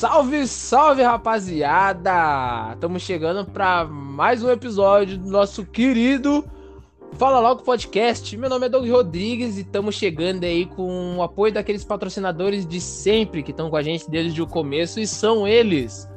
Salve, salve, rapaziada! Estamos chegando para mais um episódio do nosso querido Fala Logo Podcast. Meu nome é Doug Rodrigues e estamos chegando aí com o apoio daqueles patrocinadores de sempre que estão com a gente desde o começo e são eles: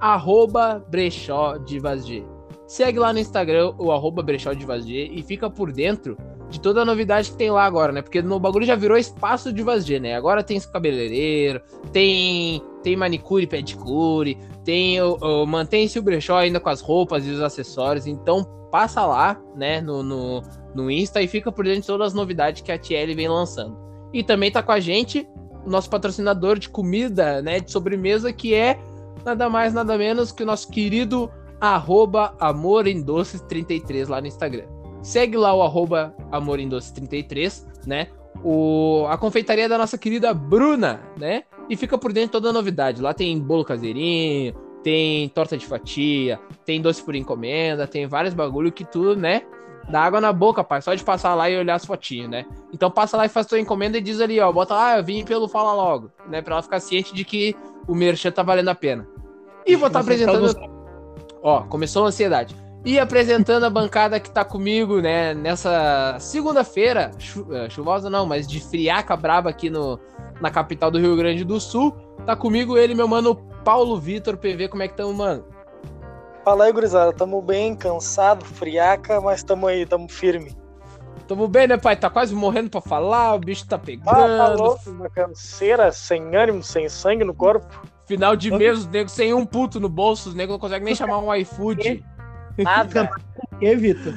arroba Brechó G. Segue lá no Instagram o arroba Brechó G e fica por dentro de toda a novidade que tem lá agora, né? Porque no bagulho já virou espaço de G, né? Agora tem cabeleireiro, tem tem manicure, pedicure, tem mantém-se o brechó ainda com as roupas e os acessórios, então passa lá, né, no, no, no Insta e fica por dentro de todas as novidades que a TL vem lançando. E também tá com a gente o nosso patrocinador de comida, né, de sobremesa, que é nada mais, nada menos que o nosso querido arroba Amor em Doces 33 lá no Instagram. Segue lá o arroba Amor em Doces 33, né? O, a confeitaria da nossa querida Bruna, né? E fica por dentro toda a novidade. Lá tem bolo caseirinho, tem torta de fatia, tem doce por encomenda, tem vários bagulho que tu, né? Dá água na boca, pai. Só de passar lá e olhar as fotinhas, né? Então passa lá e faz tua encomenda e diz ali, ó, bota lá, eu vim pelo Fala Logo, né? Pra ela ficar ciente de que o merchan tá valendo a pena. E vou estar tá apresentando. Ó, começou a ansiedade. E apresentando a bancada que tá comigo, né, nessa segunda-feira, chu eh, chuvosa não, mas de friaca braba aqui no, na capital do Rio Grande do Sul. Tá comigo ele, meu mano Paulo Vitor PV, como é que tamo, mano? Fala aí, gurizada, tamo bem, cansado, friaca, mas tamo aí, tamo firme. Tamo bem, né, pai? Tá quase morrendo pra falar, o bicho tá pegando. Ah, tá louco, uma canseira, sem ânimo, sem sangue no corpo. Final de mês, os negros sem um puto no bolso, os negros não conseguem nem chamar um iFood. Nada. O que, Vitor?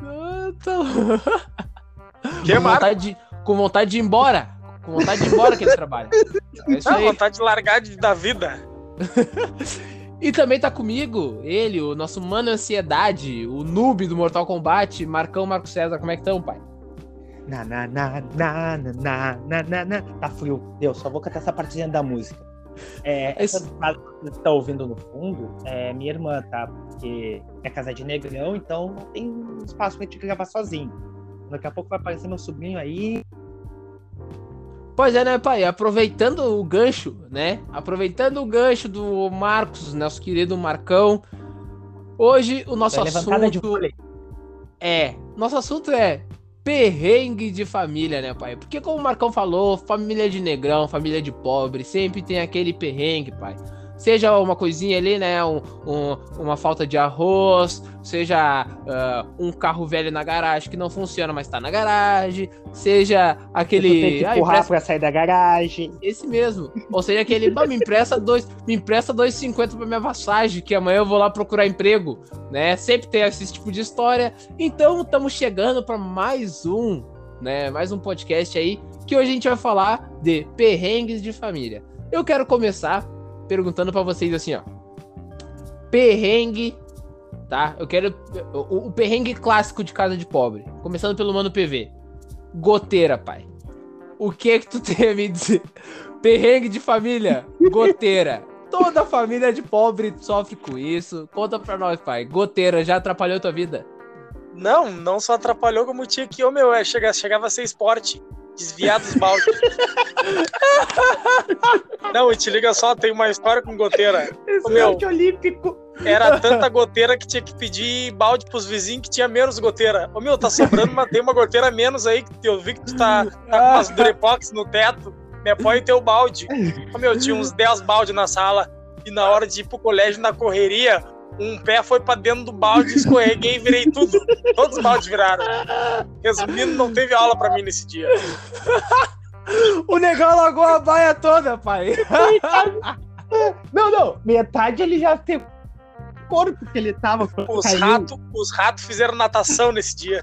Ah, tá... Que, com, vontade de, com vontade de ir embora. Com vontade de ir embora que ele trabalha. É isso aí. vontade de largar de, da vida. e também tá comigo ele, o nosso mano ansiedade, o noob do Mortal Kombat, Marcão Marco César. Como é que estão, pai? Na, na, na, na, na, na, na, na. Tá frio. Deus, só vou cantar essa partezinha da música. É, Esse... essa que você tá ouvindo no fundo é minha irmã, tá? Porque é casa de negrão, então não tem espaço pra gente gravar sozinho. Daqui a pouco vai aparecer meu sobrinho aí. Pois é, né, pai? Aproveitando o gancho, né? Aproveitando o gancho do Marcos, nosso querido Marcão. Hoje o nosso assunto. É. Nosso assunto é perrengue de família, né, pai? Porque como o Marcão falou, família de negrão, família de pobre, sempre tem aquele perrengue, pai. Seja uma coisinha ali, né? Um, um, uma falta de arroz, seja uh, um carro velho na garagem que não funciona, mas tá na garagem, seja aquele. Tem que empurrar ah, empresta... pra sair da garagem. Esse mesmo. Ou seja, aquele. bah, me empresta dois, me empresta 2,50 pra minha passagem, que amanhã eu vou lá procurar emprego. Né? Sempre tem esse tipo de história. Então, estamos chegando para mais um, né? Mais um podcast aí. Que hoje a gente vai falar de perrengues de família. Eu quero começar perguntando para vocês assim, ó. Perrengue, tá? Eu quero o, o, perrengue clássico de casa de pobre, começando pelo mano PV. Goteira, pai. O que é que tu tem a me dizer? Perrengue de família, goteira. Toda família de pobre sofre com isso. Conta pra nós, pai. Goteira já atrapalhou tua vida? Não, não só atrapalhou como tinha que, ô meu, é, chegava, chegava a ser esporte desviar dos baldes. Não, e te liga só, tem uma história com goteira. Esporte olímpico. Era tanta goteira que tinha que pedir balde pros vizinhos que tinha menos goteira. Ô meu, tá sobrando, mas tem uma goteira menos aí, que eu vi que tu tá, tá com umas Durepox no teto. Me apoia em teu balde. Ô meu, tinha uns 10 baldes na sala. E na hora de ir pro colégio na correria, um pé foi pra dentro do balde, escorreguei e virei tudo. Todos os baldes viraram. Resumindo, não teve aula pra mim nesse dia. o negão largou a baia toda, pai. não, não. Metade ele já teve corpo que ele tava. Os ratos os rato fizeram natação nesse dia.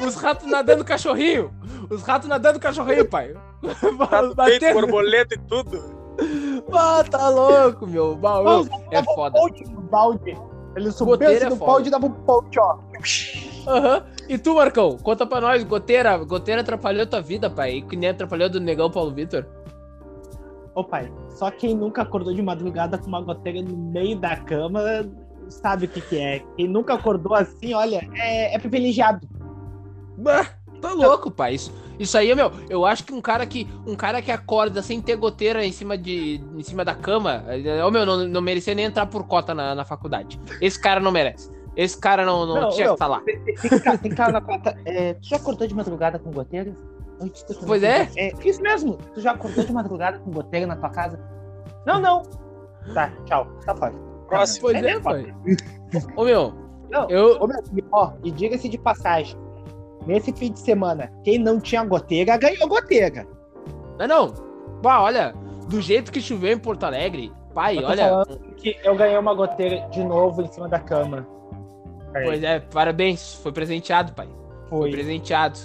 os ratos nadando cachorrinho. Os ratos nadando cachorrinho, pai. Rato peito, borboleta e tudo. Ah, tá louco, meu. Baú. É foda. balde. Ele subiu assim no balde e dava um pote, ó. Aham. Uhum. E tu, Marcão? Conta pra nós. Goteira, goteira atrapalhou tua vida, pai. E que nem atrapalhou do negão Paulo Vitor. Ô, pai, só quem nunca acordou de madrugada com uma goteira no meio da cama sabe o que que é. Quem nunca acordou assim, olha, é, é privilegiado. Bah, tá louco, pai. Isso, isso aí, meu, eu acho que um cara que um cara que acorda sem ter goteira em cima de em cima da cama, ô meu, não, não merecia nem entrar por cota na, na faculdade. Esse cara não merece. Esse cara não, não, não tinha não, que estar lá. Tem, tem, tem cara na cota. É, tu já acordou de madrugada com goteiras? Pois é? é? Isso mesmo. Tu já acordou de madrugada com goteira na tua casa? Não, não. Tá, tchau. Tá fora. Próximo. Pois é, é pai. Ô meu. Não, eu... Ô, meu, ó, e diga-se de passagem. Nesse fim de semana, quem não tinha goteira ganhou goteira. Não, não. Bah, olha, do jeito que choveu em Porto Alegre, pai, eu olha. que eu ganhei uma goteira de novo em cima da cama. Pois é, parabéns. Foi presenteado, pai. Foi, Foi presenteado.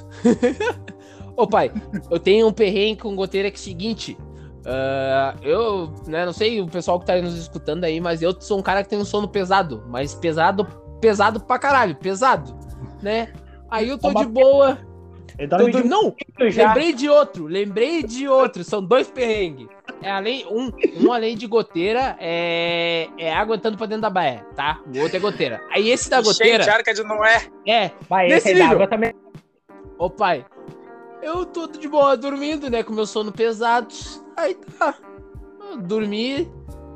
Ô, pai, eu tenho um perrengue com goteira que é o seguinte. Uh, eu, né, não sei o pessoal que tá nos escutando aí, mas eu sou um cara que tem um sono pesado. Mas pesado, pesado pra caralho, pesado, né? Aí eu tô de boa. Tô de... Não, lembrei de outro, lembrei de outro. São dois perrengues. É além, um, um além de goteira é, é água entrando pra dentro da baia, tá? O outro é goteira. Aí esse da goteira. Cheio de de não é. É. Vai, esse é água também. Ô pai, eu tô de boa dormindo, né? Com meu sono pesado. Aí tá. Eu dormi.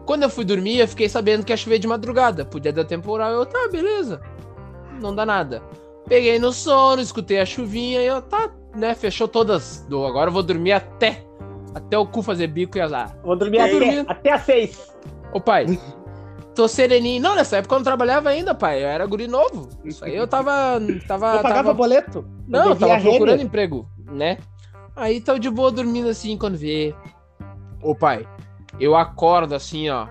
Quando eu fui dormir, eu fiquei sabendo que ia chover de madrugada. Podia dar temporal. Eu, tá, beleza. Não dá nada. Peguei no sono, escutei a chuvinha e eu, tá, né? Fechou todas. Do, agora eu vou dormir até. Até o cu fazer bico e azar. Vou dormir até, até às seis. Ô pai, tô sereninho. Não, nessa época eu não trabalhava ainda, pai. Eu era guri novo. Isso aí eu tava. tava eu pagava tava... boleto? Não, eu tava procurando rede. emprego né? Aí tá de boa dormindo assim quando vê. Ô pai, eu acordo assim, ó.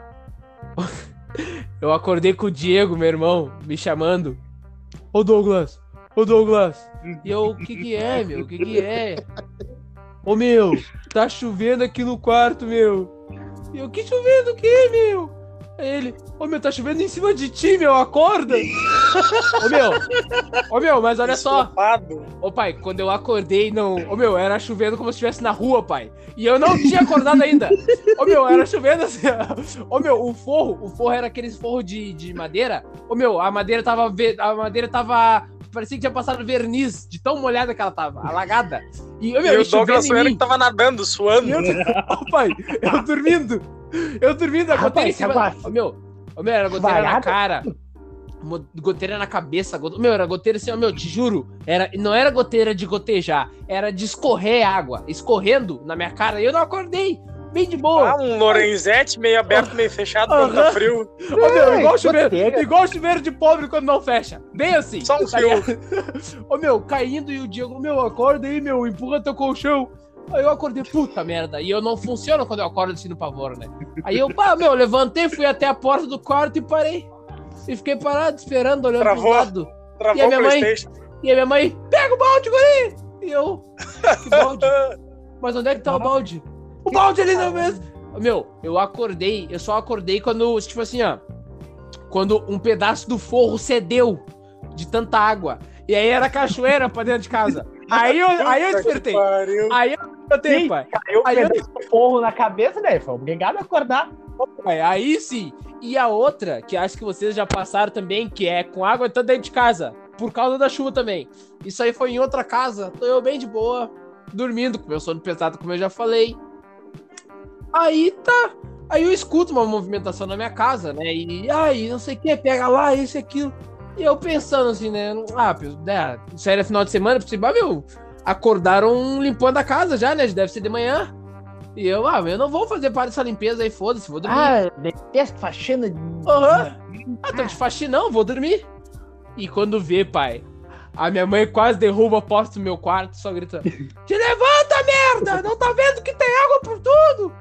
eu acordei com o Diego, meu irmão, me chamando. Ô Douglas, ô Douglas. E eu, o que que é, meu? O que que é? Ô meu, tá chovendo aqui no quarto, meu. E eu, que chovendo o quê, meu? Aí ele, ô meu, tá chovendo em cima de ti, meu, acorda! ô meu, ô meu, mas olha só. Ô pai, quando eu acordei, não. Ô meu, era chovendo como se estivesse na rua, pai. E eu não tinha acordado ainda. Ô meu, era chovendo assim. Ô meu, o forro, o forro era aqueles forro de, de madeira. Ô meu, a madeira tava. A madeira tava. Parecia que tinha passado verniz, de tão molhada que ela tava, alagada. E, meu, e o Douglas que tava nadando, suando. Eu, ô pai, eu dormindo. Eu dormindo, a goteira em cima. Ô, meu, ô, meu, era goteira na cara. Goteira na cabeça. Gote... Meu, era goteira assim, ó, meu, te juro. Era, não era goteira de gotejar, era de escorrer água. Escorrendo na minha cara. E eu não acordei. Bem de boa. Ah, um Lorenzetti meio aberto, meio fechado, quando tá frio. Ô, meu, igual chuveiro, igual chuveiro de pobre quando não fecha. Bem assim. Só um tá fio. Ô, meu, caindo e o Diego, meu, acorda aí, meu, empurra teu colchão. Aí eu acordei, puta merda. E eu não funciono quando eu acordo assim no pavor, né? Aí eu, pá, meu, levantei, fui até a porta do quarto e parei. E fiquei parado, esperando, olhando Travou. pro lado. Travou e a minha mãe. E a minha mãe, pega o balde, guri! E eu, que balde? Mas onde é que tá o balde? O balde ali na mesa! Meu, eu acordei, eu só acordei quando, tipo assim, ó. Quando um pedaço do forro cedeu de tanta água. E aí era cachoeira pra dentro de casa. Aí eu, aí eu despertei. Aí eu despertei, pai. Caiu aí eu porro na cabeça, né? Foi obrigado a acordar. Pai, aí sim. E a outra, que acho que vocês já passaram também, que é com água entrando dentro de casa. Por causa da chuva também. Isso aí foi em outra casa. Tô eu bem de boa, dormindo, com meu sono pesado, como eu já falei. Aí tá. Aí eu escuto uma movimentação na minha casa, né? E aí, não sei o que, pega lá, isso e aquilo. E eu pensando assim, né? Ah, né, sério, final de semana, por cima, meu, acordaram limpando a casa já, né? Deve ser de manhã. E eu, ah, eu não vou fazer parte dessa limpeza aí, foda-se, vou dormir. Ah, detesto faxina. Aham. Uhum. Ah, tô de faxina, não, vou dormir. E quando vê, pai, a minha mãe quase derruba a porta do meu quarto, só gritando: Te levanta, merda! Não tá vendo que tem água por tudo?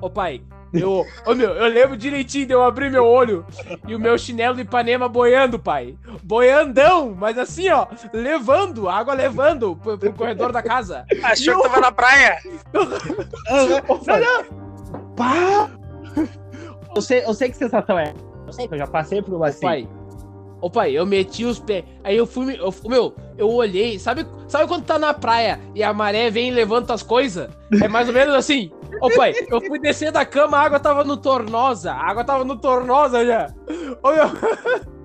Ô, pai, eu, oh, meu, eu lembro direitinho de eu abrir meu olho e o meu chinelo de Ipanema boiando, pai. Boiandão, mas assim, ó, levando, água levando pro, pro corredor da casa. Achou eu... que tava na praia? não, não. Pá! Eu sei, eu sei que sensação é. Eu sei que eu já passei por uma assim. Pai, Ô pai, eu meti os pés. Aí eu fui. Eu, meu, eu olhei. Sabe, sabe quando tá na praia e a maré vem e levanta as coisas? É mais ou menos assim. Ô pai, eu fui descer da cama, a água tava no tornosa. A água tava no tornosa já. Ô meu.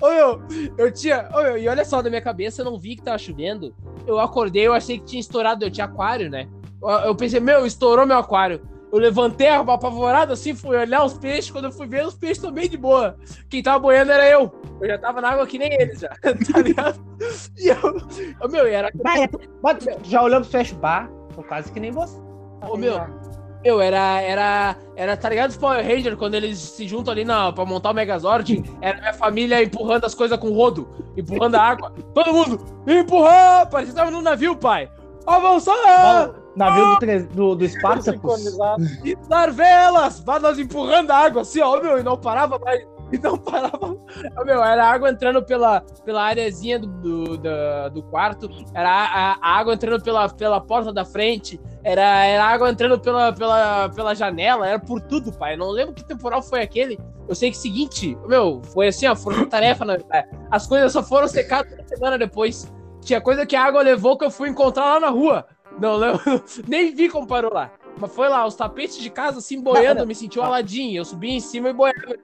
Ô, meu, eu tinha. Ô, meu, e olha só, na minha cabeça eu não vi que tava chovendo. Eu acordei, eu achei que tinha estourado, eu tinha aquário, né? Eu, eu pensei, meu, estourou meu aquário. Eu levantei apavorado assim, fui olhar os peixes. Quando eu fui ver, os peixes estão bem de boa. Quem tava boiando era eu. Eu já tava na água que nem eles já. Tá ligado? E eu. meu, era. Vai, já olhando os peixes, bah, tô quase que nem você. Ô, meu. Eu, era, era, era, tá ligado os Power Ranger quando eles se juntam ali na, pra montar o Megazord? Era minha família empurrando as coisas com rodo, empurrando a água. Todo mundo, empurrar! Parecia que tava no navio, pai. Avançar! Navio do, do, do Spartacus. E dar velas! Vá nós empurrando a água assim, ó, meu, e não parava mais. E não parava. Meu, era água entrando pela, pela areazinha do, do, do, do quarto, era a, a, água entrando pela, pela porta da frente, era, era água entrando pela, pela, pela janela, era por tudo, pai. Eu não lembro que temporal foi aquele. Eu sei que é o seguinte, meu, foi assim, ó, foi tarefa. Na, as coisas só foram secadas uma semana depois. Tinha coisa que a água levou que eu fui encontrar lá na rua. Não, não, nem vi como parou lá. Mas foi lá, os tapetes de casa assim boiando, eu me senti um aladinho. Eu subi em cima e boiava.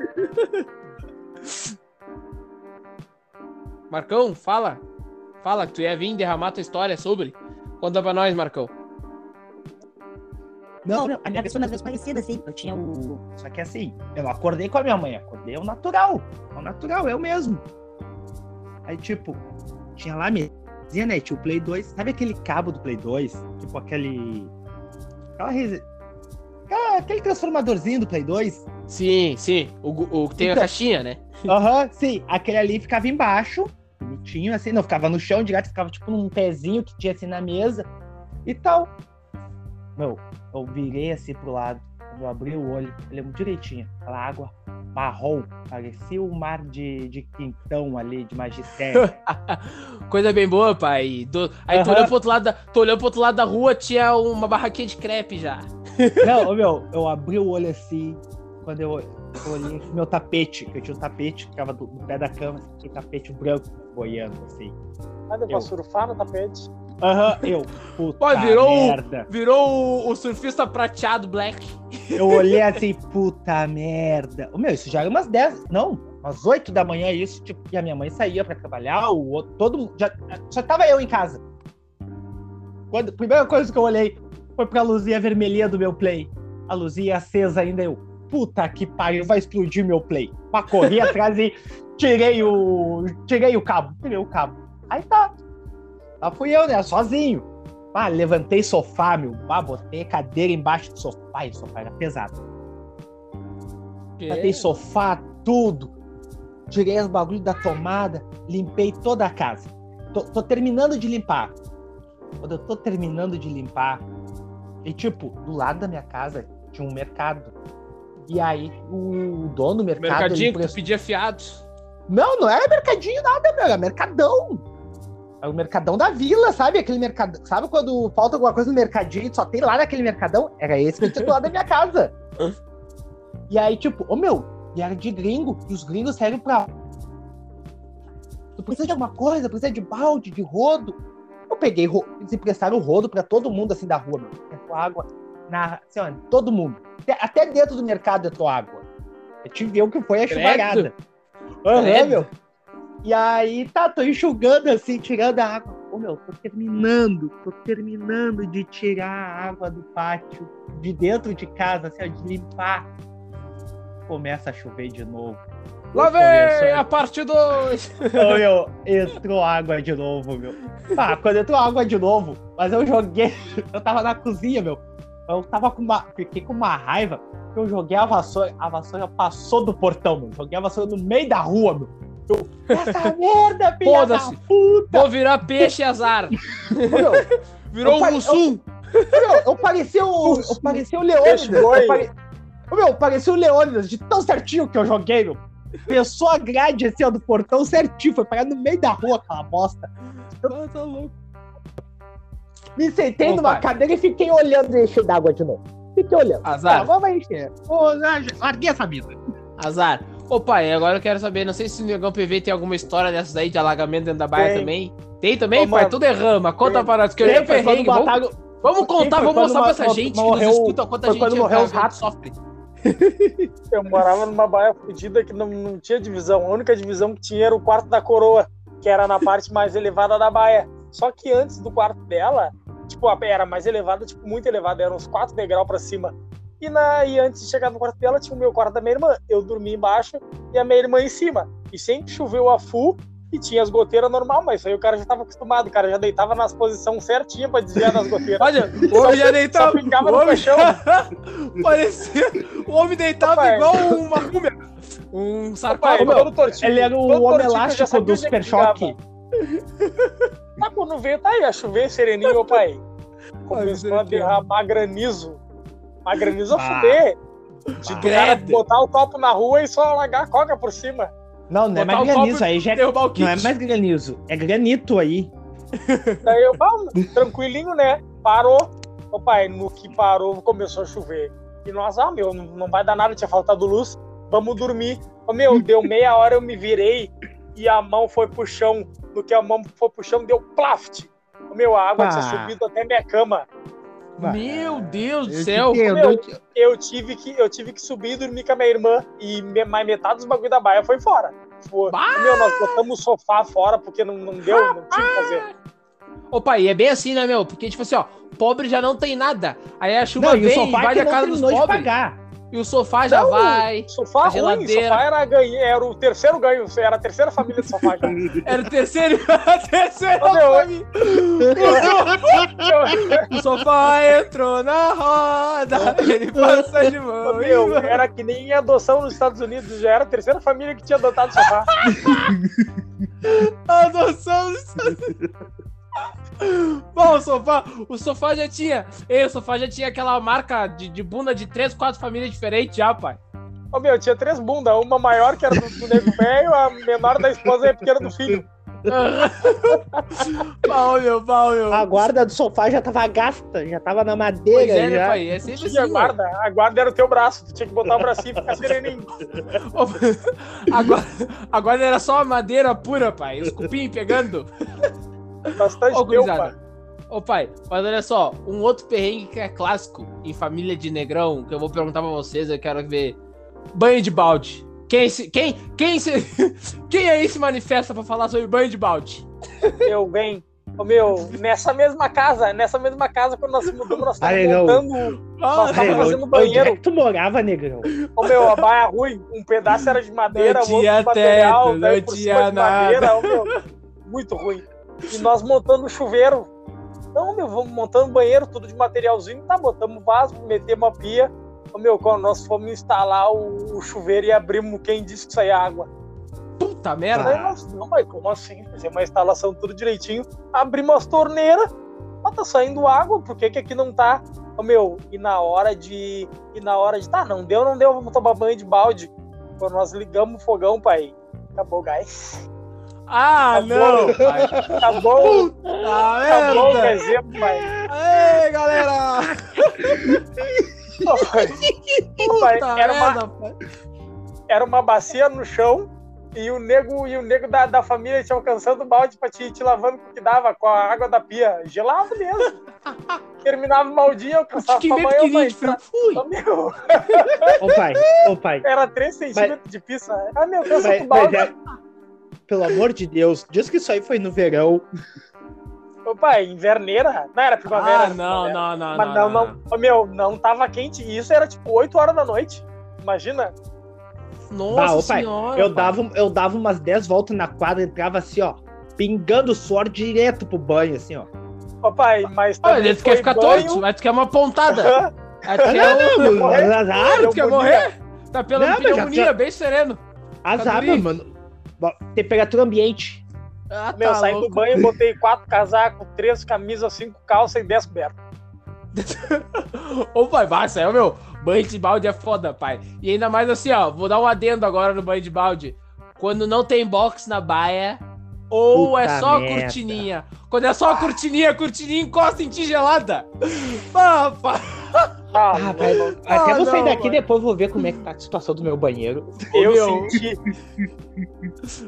Marcão, fala. Fala que tu ia vir derramar tua história sobre. Conta pra nós, Marcão. Não, não, a minha versão às vezes parecida, assim. Eu tinha o. Só que assim, eu acordei com a minha mãe, acordei o natural. O natural, eu mesmo. Aí, tipo, tinha lá mesmo dizia, né? Tinha o Play 2. Sabe aquele cabo do Play 2? Tipo aquele. Aquela. Aquela... Aquele transformadorzinho do Play 2? Sim, sim. O, o que tem então... a caixinha, né? Aham, uhum, sim. Aquele ali ficava embaixo, bonitinho, assim, não ficava no chão direto, ficava tipo num pezinho que tinha assim na mesa e tal. Meu, eu virei assim pro lado, eu abri o olho, ele é direitinho, aquela água marrom, parecia o mar de, de quintão ali, de magistério. Coisa bem boa, pai. Do... Aí uhum. tu, olhou pro outro lado da... tu olhou pro outro lado da rua, tinha uma barraquinha de crepe já. Não, meu, eu abri o olho assim, quando eu, eu olhei meu tapete, que eu tinha um tapete que ficava do, do pé da cama, assim, tinha um tapete branco boiando, assim. Ah, deu pra surfar no tapete? Aham, uhum, eu. Puta Pô, virou, merda. virou o, o, surfista prateado black. Eu olhei assim, puta merda. Meu, isso já era umas 10, não, umas 8 da manhã, isso, tipo, e a minha mãe saía pra trabalhar, o outro, todo mundo, já, já tava eu em casa. Quando, primeira coisa que eu olhei foi pra luzinha vermelhinha do meu play. A luzinha acesa ainda, eu, puta que pariu, vai explodir meu play. Pra correr atrás e tirei o, tirei o cabo, tirei o cabo. Aí tá, Lá fui eu, né? Sozinho. Ah, levantei sofá, meu. Ah, botei cadeira embaixo do sofá. E o sofá era pesado. Botei sofá, tudo. Tirei os bagulhos da tomada. Limpei toda a casa. Tô, tô, terminando de limpar. Quando eu tô terminando de limpar. E tipo, do lado da minha casa tinha um mercado. E aí o dono do mercado. Mercadinho que tu pedia fiados. Não, não era mercadinho nada, meu. Era mercadão. É o mercadão da vila, sabe? Aquele mercadão. Sabe quando falta alguma coisa no mercadinho só tem lá naquele mercadão? Era esse que tinha do lado da minha casa. E aí, tipo, ô oh, meu, e era de gringo, e os gringos saíram pra. Tu precisa de alguma coisa, precisa de balde, de rodo. Eu peguei, eles emprestaram o rodo pra todo mundo assim da rua, meu. Entrou água na. Assim, ó, todo mundo. Até dentro do mercado entrou água. Eu tive o que foi a chuvarada. Aham, uhum, meu. E aí, tá, tô enxugando assim, tirando a água. Ô meu, tô terminando, tô terminando de tirar a água do pátio, de dentro de casa, assim, ó, de limpar. Começa a chover de novo. Lá vem a parte 2! Ô meu, entrou água de novo, meu. Ah, quando entrou água de novo, mas eu joguei, eu tava na cozinha, meu. Eu tava com uma, fiquei com uma raiva, eu joguei a vassoura, a vassoura passou do portão, meu. Joguei a vassoura no meio da rua, meu. Essa merda, filha da puta! Vou virar peixe azar. Virou um mussum. Eu, eu parecia o. Eu parecia o Leônidas. Eu pare... Meu, parecia o Leônidas, de tão certinho que eu joguei, meu. Pensou a grade assim, ó, do portão certinho, foi parar no meio da rua aquela bosta. Eu... tá louco. Me sentei numa cadeira e fiquei olhando encher d'água de novo. Fiquei olhando. Azar. Tá, vamos encher. larguei essa vida. Azar. Ô pai, agora eu quero saber, não sei se o Negão PV tem alguma história dessas aí de alagamento dentro da baia também. Tem também, Ô, pai? Mano, Tudo é rama. Conta tem, para nós, que eu já. Vamos, vamos contar, vamos mostrar pra essa gente morreu, que nos escuta quanto a gente morreu os ratos. sofre. Eu morava numa baia fodida que não, não tinha divisão. A única divisão que tinha era o quarto da coroa, que era na parte mais elevada da baia. Só que antes do quarto dela, tipo, era mais elevada, tipo, muito elevada, eram uns quatro degraus pra cima. E, na, e antes de chegar no quarto dela, tinha o meu quarto da minha irmã. Eu dormia embaixo e a minha irmã em cima. E sempre choveu a full e tinha as goteiras normal, mas isso aí o cara já estava acostumado, o cara já deitava nas posições certinhas pra desviar das goteiras. Olha, o homem já deitava. Só ficava no colchão. Parecia. O homem deitava Opa, igual uma múmia. Um sarcófago. Ele era o homem elástico do Super Choque. Tá, quando veio, tá aí, a chover sereninho, meu pai. Começou a derramar granizo. Mas granizo a fuder. De ah, cara botar o copo na rua e só largar a coca por cima. Não, não é mais granizo, aí já é, não é mais granizo, é granito aí. Daí eu, vamos, tranquilinho, né? Parou. O pai, no que parou, começou a chover. E nós, ah, meu, não vai dar nada, tinha faltado luz, vamos dormir. Oh, meu, deu meia hora, eu me virei e a mão foi pro chão. No que a mão foi pro chão, deu plaft. Oh, meu, a água ah. tinha subido até minha cama. Meu Deus do céu! Meu, eu, tive que, eu tive que subir e dormir com a minha irmã e mais metade dos bagulho da baia foi fora. Foi. Meu, nós botamos o sofá fora porque não, não deu, não tinha o que fazer. Ô pai, é bem assim, né, meu? Porque, tipo assim, ó, pobre já não tem nada. Aí a chuva não, vem e, vai da casa dos pobres. Pagar. E o sofá já não, vai. Sofá ruim, sofá era, ganho, era o terceiro ganho, era a terceira família de sofá já. era o terceiro, a terceira família. o sofá entrou na roda, ele passa de mão. Meu, era que nem adoção nos Estados Unidos, já era a terceira família que tinha adotado o sofá. adoção nos Estados Unidos. Bom, o sofá, o sofá já tinha. Ei, o sofá já tinha aquela marca de, de bunda de três, quatro famílias diferentes já, pai. Ô meu, tinha três bundas, uma maior que era do, do nego velho, a menor da esposa e a pequena do filho. pau, meu, pau, meu. A guarda do sofá já tava gasta, já tava na madeira. Pois é, já. pai, é sempre assim, a guarda, a guarda era o teu braço, tu tinha que botar o bracinho e ficar sereninho. agora, agora era só madeira pura, pai, os cupim pegando. Bastante Ô, teu, pai. Ô pai, mas olha só, um outro perrengue que é clássico em família de negrão, que eu vou perguntar pra vocês, eu quero ver. Banho de balde. Quem se, quem, quem se, quem aí se manifesta pra falar sobre banho de balde? Eu, bem. Ô, meu, nessa mesma casa, nessa mesma casa, quando nós mudamos, nós estávamos montando. nós estávamos fazendo banheiro. Onde é que tu morava, negrão? Ô, meu, a baia ruim. Um pedaço era de madeira, o outro de material, teto, não tinha nada. Madeira, ô, meu, muito ruim. E nós montando chuveiro. Não, meu, vamos montando banheiro, tudo de materialzinho, tá? Botamos vaso, metemos a pia. Ô, meu, quando nós fomos instalar o, o chuveiro e abrimos quem disse que saía água. Puta merda! Não, mas como assim? Fizemos uma instalação tudo direitinho, abrimos as torneiras, mas tá saindo água, por que que aqui não tá? Ô, meu, e na hora de. E na hora de. Tá, não deu, não deu, vamos tomar banho de balde. Quando nós ligamos o fogão, pai, acabou o gás. Ah, acabou, não! Pai. Acabou! Puta acabou o exemplo, pai. Ei, galera! pai, era, uma, era uma bacia no chão e o nego, e o nego da, da família te alcançando o balde pra te, te lavando o que dava com a água da pia. Gelado mesmo. Terminava o baldinho, alcançava a banho, pai. Fui. Ô pai, ô pai. Era 3 centímetros de pista. Ah, meu Deus, o balde. Mas, é pelo amor de Deus, diz que isso aí foi no verão. Opa, inverneira? Não era primavera. Ah, não, não, não, Mas não, não, não. Meu, não tava quente. E isso era tipo 8 horas da noite. Imagina. Nossa bah, senhora. Eu dava, eu dava umas 10 voltas na quadra, entrava assim, ó, pingando suor direto pro banho, assim, ó. Ô pai, mas Olha, ele quer ficar banho... torto, mas tu quer uma pontada. Não, não, azar, tu quer morrer? Tá pela não, pneumonia, já... bem sereno. Azar, mano. Temperatura ambiente. Ah, Meu, tá saí louco. do banho, botei quatro casacos, três camisas, cinco calças e dez cobertas. Ô, pai, basta, é meu. Banho de balde é foda, pai. E ainda mais assim, ó, vou dar um adendo agora no banho de balde. Quando não tem box na baia, ou Puta é só merda. cortininha. Quando é só a cortininha, a cortininha encosta em ti gelada. Ah, pai. Ah, ah pai, até ah, vou sair daqui depois vou ver como é que tá a situação do meu banheiro. Eu meu... senti.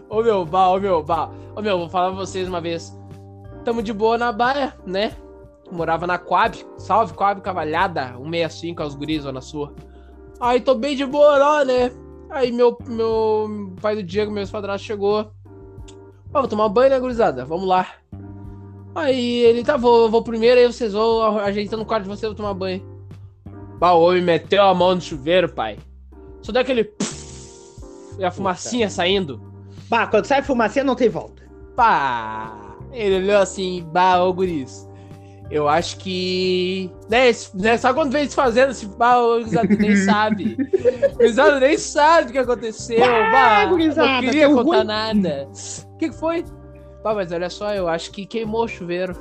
ô meu, bah, ô meu, bah. Ô meu, vou falar pra vocês uma vez. Tamo de boa na baia, né? Morava na Coab. Salve, Coab Cavalhada. 165 aos guris, na sua. Aí tô bem de boa lá, né? Aí meu, meu pai do Diego, meu padrasto, chegou. Ó, vou tomar banho, né, gurizada? Vamos lá. Aí ele, tá, vou, vou primeiro, aí vocês vão ajeitando o quarto de vocês, vou tomar banho. Bah, o homem meteu a mão no chuveiro, pai. Só deu aquele. e a fumacinha Puta. saindo. Bah, quando sai fumacinha não tem volta. Pá! Ele olhou assim, bah, ô guris. Eu acho que. Né, né, só quando vem desfazendo esse bah, o gurizada nem sabe. o gurizada nem sabe o que aconteceu. Bah, bah não queria contar ruim. nada. O que, que foi? Pá, mas olha só, eu acho que queimou o chuveiro.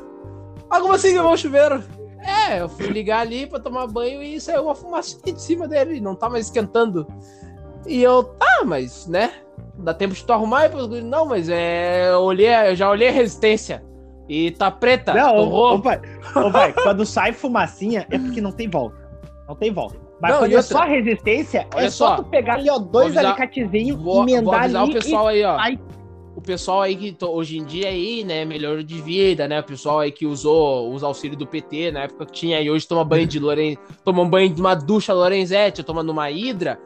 Ah, como assim queimou o chuveiro? É, eu fui ligar ali pra tomar banho e saiu uma fumaça de cima dele, não tá mais esquentando. E eu, tá, mas, né? Dá tempo de tu arrumar? E não, mas é. Eu, olhei, eu já olhei a resistência. E tá preta. Não, ô, ô, pai, ô, pai, quando sai fumacinha é porque não tem volta. Não tem volta. Mas não, quando é só resistência, Olha é só, só tu pegar ali, ó, dois alicatezinhos, emendar vou ali o pessoal aí, ó. Sai o pessoal aí que hoje em dia aí, né, melhor de vida, né, o pessoal aí que usou os auxílios do PT, na época que tinha e hoje toma banho de Loren, toma banho de uma ducha Lorenzetti, toma numa hidra.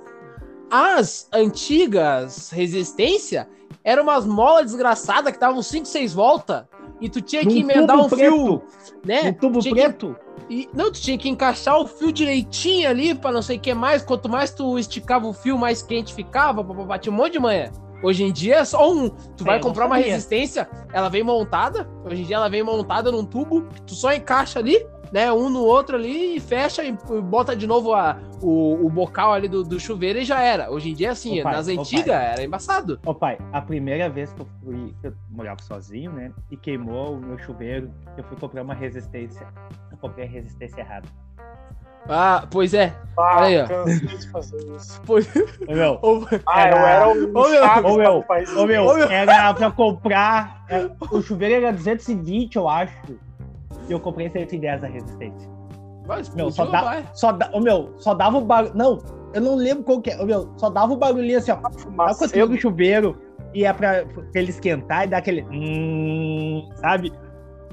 As antigas resistência eram umas molas desgraçadas que davam 5, 6 voltas e tu tinha que emendar um preto, fio, né? Um tubo tinha preto. Que, e, não, tu tinha que encaixar o fio direitinho ali para não sei o que mais. Quanto mais tu esticava o fio, mais quente ficava. Batia um monte de manhã. Hoje em dia é só um. Tu vai é, comprar uma resistência, ela vem montada. Hoje em dia ela vem montada num tubo, tu só encaixa ali, né? Um no outro ali e fecha e bota de novo a, o, o bocal ali do, do chuveiro e já era. Hoje em dia, assim, pai, nas antigas era embaçado. Ô pai, a primeira vez que eu fui, eu morava sozinho, né? E queimou o meu chuveiro, eu fui comprar uma resistência. Eu comprei a resistência errada. Ah, pois é. Ah, Olha aí, ó. de fazer isso. Pois... Ô, meu. ah, eu era o ô, meu, ô, meu, ô, meu, era pra comprar. É, o chuveiro era 220, eu acho. E eu comprei 110 da resistência. Mas, meu, só, dá, só, dá, ô, meu, só dava o barulho. Não, eu não lembro qual que é. Ô, meu, só dava o barulhinho assim, ó. Fumaça. Quando eu o chuveiro e é pra, pra ele esquentar e dar aquele. Hum, sabe?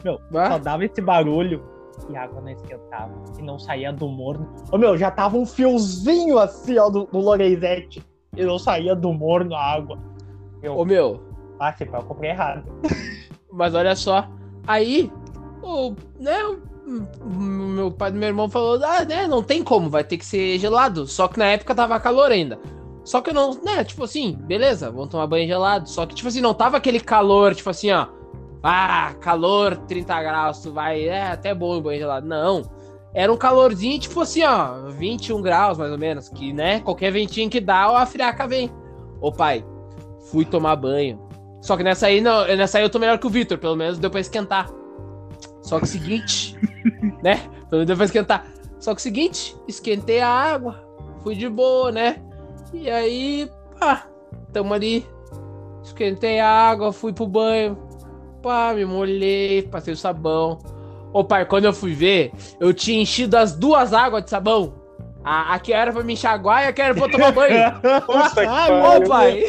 Meu, só dava esse barulho e a água não esquentava e não saía do morno. Ô meu, já tava um fiozinho assim, ó, do, do Lorenzetti e não saía do morno a água. Eu, Ô meu. Ah, sim, eu comprei errado. Mas olha só, aí, o, né, meu pai do meu irmão falou, ah, né, não tem como, vai ter que ser gelado. Só que na época tava calor ainda. Só que eu não, né, tipo assim, beleza, vamos tomar banho gelado. Só que, tipo assim, não tava aquele calor, tipo assim, ó ah, calor, 30 graus, tu vai, é até bom em banho gelado. Não. Era um calorzinho, tipo assim, ó, 21 graus mais ou menos, que, né, qualquer ventinho que dá, a friaca vem. Ô pai, fui tomar banho. Só que nessa aí, não, nessa aí eu tô melhor que o Victor, pelo menos deu pra esquentar. Só que o seguinte, né, pelo menos deu pra esquentar. Só que o seguinte, esquentei a água, fui de boa, né, e aí, pá, tamo ali, esquentei a água, fui pro banho, Pá, me molhei, passei o sabão. Ô pai, quando eu fui ver, eu tinha enchido as duas águas de sabão. A, aqui era pra me enxaguar e aqui era pra tomar banho. Ô pai!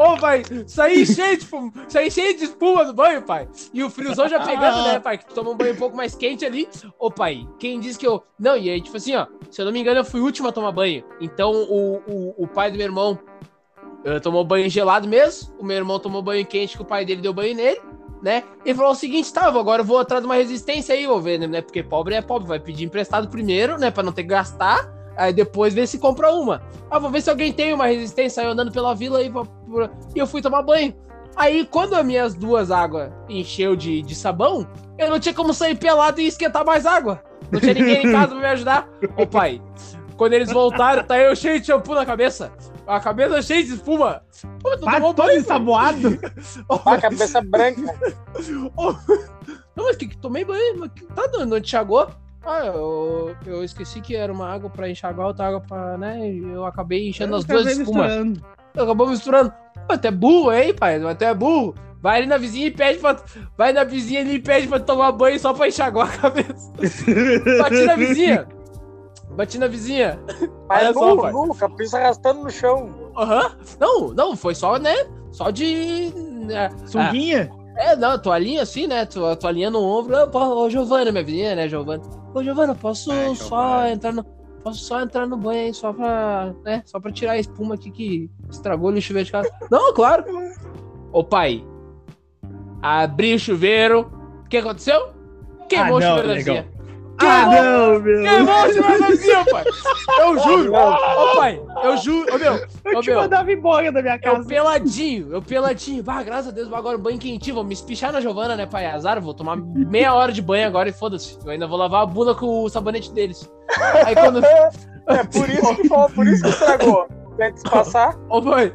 Ô pai, saí cheio, de, saí cheio de espuma do banho, pai. E o friozão já pegando, né, pai? Que tu toma um banho um pouco mais quente ali. Ô pai, quem disse que eu. Não, e aí, tipo assim, ó, se eu não me engano, eu fui o último a tomar banho. Então o, o, o pai do meu irmão tomou banho gelado mesmo. O meu irmão tomou banho quente que o pai dele deu banho nele, né? Ele falou o seguinte: tá, agora eu vou atrás de uma resistência aí, vou ver, né? Porque pobre é pobre, vai pedir emprestado primeiro, né? Pra não ter que gastar. Aí depois ver se compra uma. Ah, vou ver se alguém tem uma resistência. Aí andando pela vila aí. Pra, pra... E eu fui tomar banho. Aí, quando as minhas duas águas encheu de, de sabão, eu não tinha como sair pelado e esquentar mais água. Não tinha ninguém em casa pra me ajudar. Ô pai, quando eles voltaram, tá eu cheio de shampoo na cabeça. A cabeça cheia de espuma. Pô, tu tomou banho, ensaboado. a cabeça branca. não, mas que, que tomei banho. Mas que, tá, não, não enxagou? Ah, eu, eu esqueci que era uma água pra enxagar, outra água pra, né? Eu acabei enchendo eu as duas espumas. Acabou misturando. Pô, até burro, hein, pai? Até burro. Vai ali na vizinha e pede pra. Vai na vizinha ali e pede pra tomar banho só pra enxagar a cabeça. Bati na vizinha. Bati na vizinha. Olha só, pai. Nu, arrastando no chão. Aham. Uhum. Não, não, foi só, né? Só de. Né, Sunguinha? Ah, é, não, toalhinha assim, né? Toalhinha no ombro. Ô, Giovana, minha vizinha, né, Giovana? Ô, Giovana, posso é, só Giovana. entrar no. posso só entrar no banho aí, só pra, né, só pra tirar a espuma aqui que estragou o chuveiro de casa. Não, claro. Ô pai, abri o chuveiro, o que aconteceu? Queimou Ah, o não, chuveiro da legal. Ah, não, meu. Queimou da Zia, pai. Eu juro. Ô pai, eu juro. Ô meu, Eu te meu. mandava embora da minha Eu casa. peladinho, eu peladinho. Bah, graças a Deus, agora um banho quentinho. Vou me espichar na Giovana, né, pai? Azar, vou tomar meia hora de banho agora e foda-se. Eu ainda vou lavar a bunda com o sabonete deles. Aí quando. É por isso que, foi- por isso que estragou. Antes de passar, Ô pai,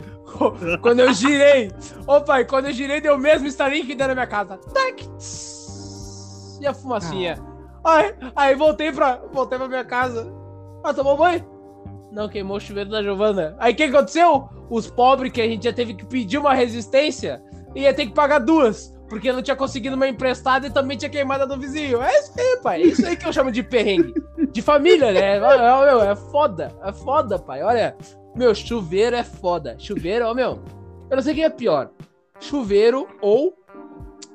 quando eu girei. Ô pai, quando eu girei, deu o mesmo estalinho que deu na minha casa. Tac! E a fumacinha. Aí, aí voltei pra, voltei pra minha casa. Ah, tomou banho? Não, queimou o chuveiro da Giovana. Aí o que aconteceu? Os pobres que a gente já teve que pedir uma resistência ia ter que pagar duas. Porque não tinha conseguido uma emprestada e também tinha queimado a do vizinho. É isso aí, pai. É isso aí que eu chamo de perrengue. De família, né? Ó, Meu, é foda. É foda, pai. Olha, meu, chuveiro é foda. Chuveiro, ó, meu. Eu não sei quem é pior. Chuveiro ou.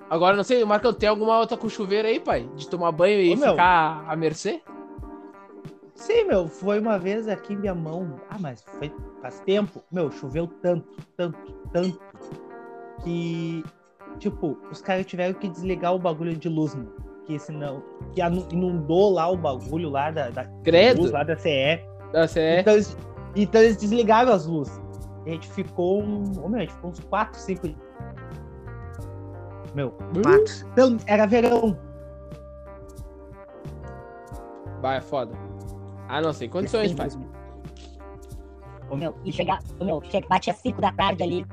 Agora, não sei, Marcão, tem alguma outra com chuveiro aí, pai? De tomar banho e Ô, meu. ficar à mercê? Sim, meu, foi uma vez aqui em minha mão. Ah, mas foi faz tempo. Meu, choveu tanto, tanto, tanto. Que, tipo, os caras tiveram que desligar o bagulho de luz, meu. Que senão. Que inundou lá o bagulho lá da, da Credo. luz lá da CE. Você é. Então, eles, então eles desligaram as luzes. E a gente ficou um. meu, a gente ficou uns 4, 5 dias. Meu, matos. Então, era verão. Vai, é foda. Ah, não, sem condições, pai. Ô, meu, e chegar, ô, meu, chega, bate às 5 da tarde ali.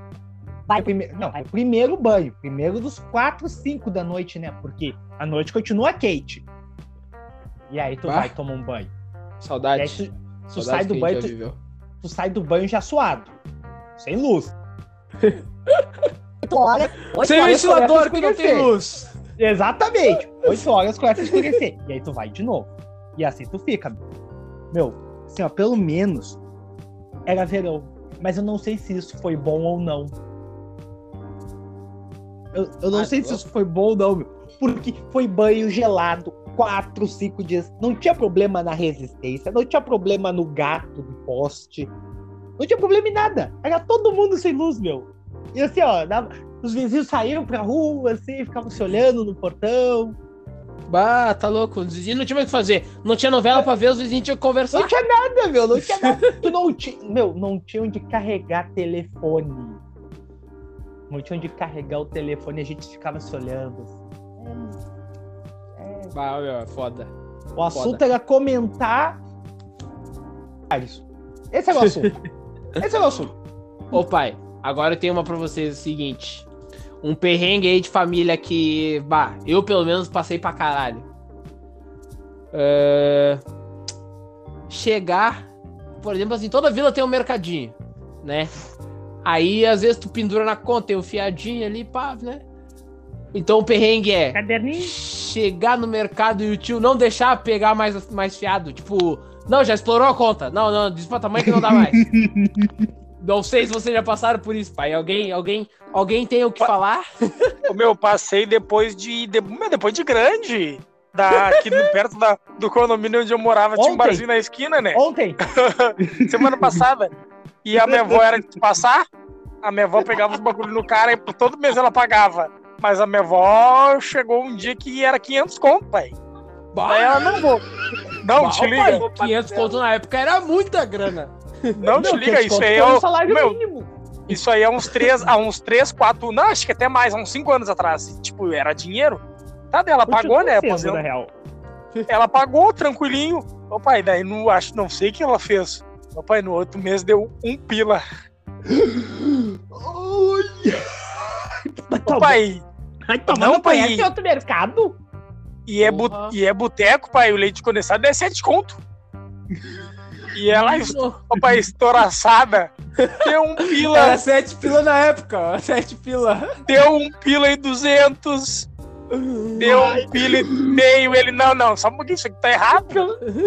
Vai, É Prime- Não, é o primeiro banho. Primeiro dos 4, 5 da noite, né? Porque a noite continua quente. E aí tu Bah. vai tomar um banho. E aí Saudade. tu, tu Saudade sai do banho, tu, tu sai do banho já suado. Sem luz. 8 horas, 8 Sem horas. ventilador que não tem luz. Exatamente. 8 horas começa a escurecer. E aí tu vai de novo. E assim tu fica. Meu, assim, ó, pelo menos era verão. Mas eu não sei se isso foi bom ou não. Eu, eu não Ah, sei se isso foi bom ou não, meu. Porque foi banho gelado, 4, 5 dias. Não tinha problema na resistência, não tinha problema no gato do poste. Não tinha problema em nada. Era todo mundo sem luz, meu. E assim, ó, dava- os vizinhos saíram pra rua, assim, ficavam se olhando no portão. Bah, tá louco. Os vizinhos não tinha mais o que fazer. Não tinha novela pra ver, os vizinhos tinham que conversar. Não tinha nada, meu, não tinha nada. Tu não tinha, meu, não tinha onde carregar telefone. Não tinha onde carregar o telefone, a gente ficava se olhando. assim. É, é. Bah, meu, é foda. O assunto era comentar. Ah, isso. Esse é o assunto. Esse é o assunto. Ô, pai, agora eu tenho uma pra vocês, é o seguinte. Um perrengue aí de família que, bah, eu pelo menos passei pra caralho. É, Chegar, por exemplo, assim, toda vila tem um mercadinho, né? Aí, às vezes, tu pendura na conta, tem um fiadinho ali, pá, né? Então o perrengue é Caderninho. chegar no mercado e o tio não deixar pegar mais, mais fiado. Tipo, não, já explorou a conta. Não, não, diz pra tamanho que não dá mais. não sei se vocês já passaram por isso, pai. Alguém, alguém, alguém tem o que falar? o meu, passei depois de, de- depois de grande. Da, aqui perto da, do condomínio onde eu morava, tinha um Ontem. barzinho na esquina, né? Ontem. Semana passada. E a minha avó era de passar, a minha avó pegava os bagulho no cara e todo mês ela pagava. Mas a minha avó chegou um dia que era 500 conto, pai. Aí ela não vou. Não, Bah, te liga. pai, 500 conto na época era muita grana. Não te Meu, liga, que isso aí é o. salário Meu, mínimo. Isso aí há uns três, há uns três, quatro, não, acho que até mais, há uns cinco anos atrás. Tipo, era dinheiro. Tá, daí ela pagou, né? na real. Ela pagou tranquilinho. Ô pai, daí não acho, não sei o que ela fez. Meu pai, no outro mês deu um pila. Ô pai, Ai, toma, Não, não, pai. conhece outro mercado? e é, bu- Porra. e é boteco, pai, o leite condensado é sete conto. E ela, pai, estouraçada, deu um pila, Era 7 pila na época. 7 pila. deu um pila e duzentos, deu um pila e meio. Ele, não, não, só um pouquinho, isso aqui tá errado.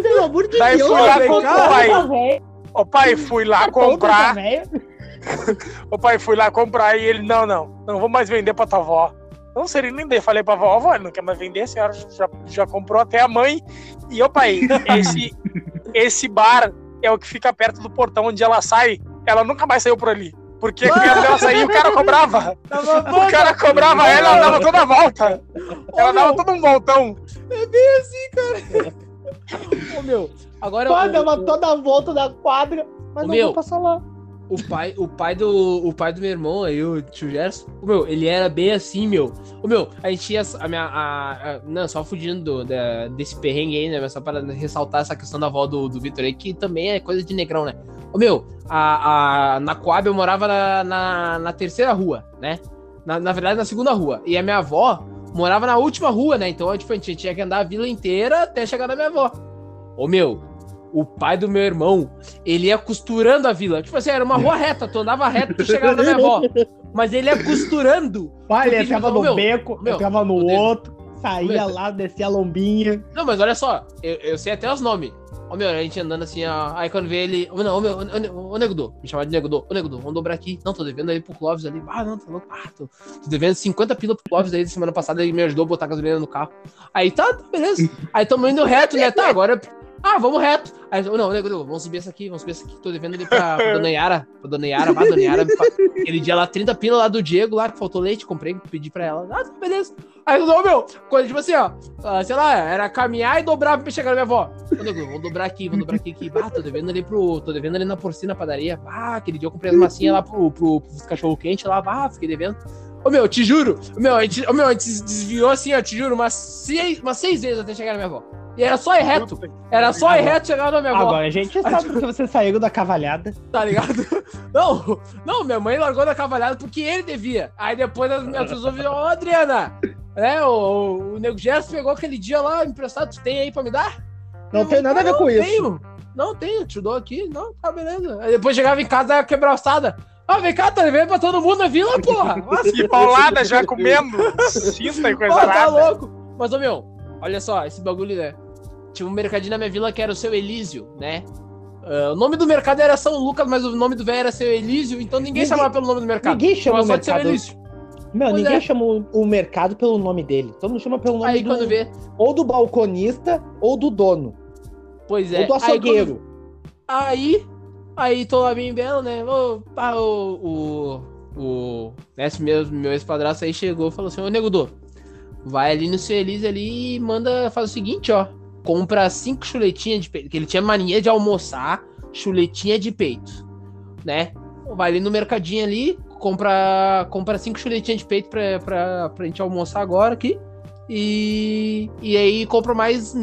Pelo amor de Daí Deus, fui lá comprar, cara, pai. Ô pai, fui lá tá comprar. tá. O pai fui lá comprar e ele, não, não, não vou mais vender pra tua avó. Não seria nem vender. Falei pra avó, avó, ele não quer mais vender, a senhora já, já comprou até a mãe. E, ô pai, esse, esse bar é o que fica perto do portão onde ela sai. Ela nunca mais saiu por ali. Porque quando ela saía, o cara cobrava. O cara cobrava ela, ela dava toda a volta. Ela dava todo um voltão. É bem assim, cara. Ô, meu, agora... Pô, o- dava toda a volta da quadra, mas Ô, não meu. vou passar lá. O pai, o pai do o pai do meu irmão aí, o tio Gerson, meu, ele era bem assim, meu. O meu, a gente ia a minha a, a- não, só fugindo do- da- desse perrengue aí, né, mas só para ressaltar essa questão da avó do, do Vitor aí, que também é coisa de negrão, né? O meu, a, a na Coab eu morava na, na, na terceira rua, né? Na, na verdade, na segunda rua. E a minha avó morava na última rua, né? Então, tipo, a gente tinha que andar a vila inteira até chegar na minha avó. Ô, meu, o pai do meu irmão, ele ia costurando a vila. Tipo assim, era uma rua reta, tu andava reto, tu chegava na minha avó. Mas ele ia costurando. Pai, ele entrava no meu, beco, meu, entrava no meu outro, saía Meu. lá, descia a lombinha. Não, mas olha só, eu, eu sei até os nomes. Ô meu, a gente andando assim, ó, aí quando vê ele. Ô, não, ô meu, ô, Negudô, me chamar de Negudô, ô Negudô, vamos dobrar aqui. Não, tô devendo aí pro Clóvis ali. Ah, não, tá louco. Ah, tô, tô devendo 50 pila pro Clóvis aí semana passada, ele me ajudou a botar gasolina no carro. Aí tá, tá, beleza. Aí tamo indo reto, né? Tá, agora. Ah, vamos reto. Aí, não, Negudô, vamos subir essa aqui, vamos subir essa aqui. Tô devendo ali pra, pra Dona Yara. Pra Dona Yara, vai, Dona Yara. Aquele dia lá, 30 pila lá do Diego, lá, que faltou leite, comprei, pedi pra ela. Ah, beleza. Aí, ô meu, coisa tipo assim, ó. ah, sei lá, era caminhar e dobrar pra chegar na minha avó. Ô, nego, vamos dobrar aqui, vamos dobrar aqui, aqui. Ah, tô devendo ali pro. Tô devendo ali na porcina padaria. Ah, aquele dia eu comprei as massinhas lá pro, pro, pros cachorro quente lá. Ah, fiquei devendo. Ô meu, te juro, meu, a gente, ô, meu, a gente se desviou assim, ó, te juro, umas seis, umas seis vezes até chegar na minha avó. E era só ir reto. Era só ir reto chegar na minha avó. Agora a gente sabe porque vocês saíram da cavalhada. Tá ligado? Não, não, minha mãe largou da cavalhada porque ele devia. Aí depois as minhas pessoas viram, ô Adriana, né? O, o, Nego Gerson pegou aquele dia lá emprestado, tu tem aí pra me dar? Não tem nada a ver não, com isso. tenho. Não tenho, te dou aqui. Não, tá beleza. Aí depois chegava em casa, a ossada. Ah, vem cá, tá devendo pra todo mundo na vila, porra. Nossa, E paulada já comendo cinta e coisa Pô, tá louco. Mas, ô meu, olha só, esse bagulho, né? Tinha um mercadinho na minha vila que era o seu Elísio, né? Ah, o nome do mercado era São Lucas, mas o nome do velho era seu Elísio, então ninguém, Ninguém- chamava pelo nome do mercado. Ninguém chama o Chamava só de seu mercado. Elísio. Meu, Pois ninguém é. chama o, o mercado pelo nome dele. Todo mundo chama pelo nome Aí do, quando vê, ou do balconista ou do dono. pois é. ou do aí, quando- açougueiro. Aí, aí tô lá bem belo, né? O, o, o, o né, esse meu, meu ex-padrasto aí chegou e falou assim, ô Negudô, vai ali no Elise ali e manda, faz o seguinte, ó, compra cinco chuletinhas de peito, que ele tinha mania de almoçar chuletinha de peito, né? Vai ali no mercadinho ali, compra, compra cinco chuletinhas de peito pra, pra, pra gente almoçar agora aqui. E, e aí compra mais,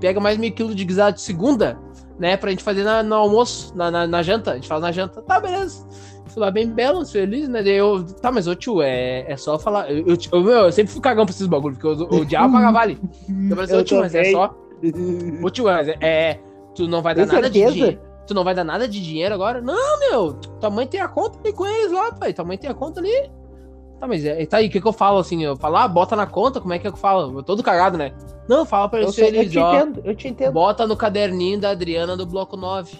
pega mais meio quilo de guisado de segunda, né? Pra gente fazer na, no almoço, na, na, na janta. A gente faz na janta. Tá, beleza. Fui lá bem belo, feliz, né? Daí eu, tá, mas ô tio, é, é só falar. Eu, eu, eu, meu, eu sempre fui cagão pra esses bagulho, porque o, o diabo paga vale. Eu falei assim, ô Eu tio, mas é só. Ô tio, mas é, é, Tu não vai dar Tem nada de certeza? dinheiro. Tu não vai dar nada de dinheiro agora? Não, meu. Tua mãe tem a conta ali com eles lá, pai. Tua mãe tem a conta ali. Tá, mas é, tá aí, o que, que eu falo assim? Eu falo, ah, bota na conta, como é que eu falo? Eu todo cagado, né? Não, fala pra Eu, eles, sei, eu te ó. entendo, eu te entendo. Bota no caderninho da Adriana do bloco 9.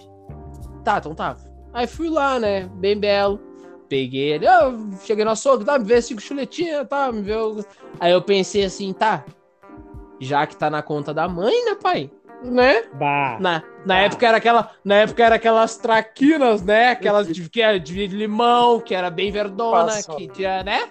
Tá, então tá. Aí fui lá, né? Bem belo. Peguei ele. Eu cheguei no açougue, tá? Me vê cinco chuletinhas, tá? Me vê. Aí eu pensei assim, tá. Já que tá na conta da mãe, né, pai? Né? Bah. Na, na Ah. época era aquela. Na época era aquelas traquinas, né? Aquelas de, que era de limão, que era bem verdona, Passou. que tinha, né?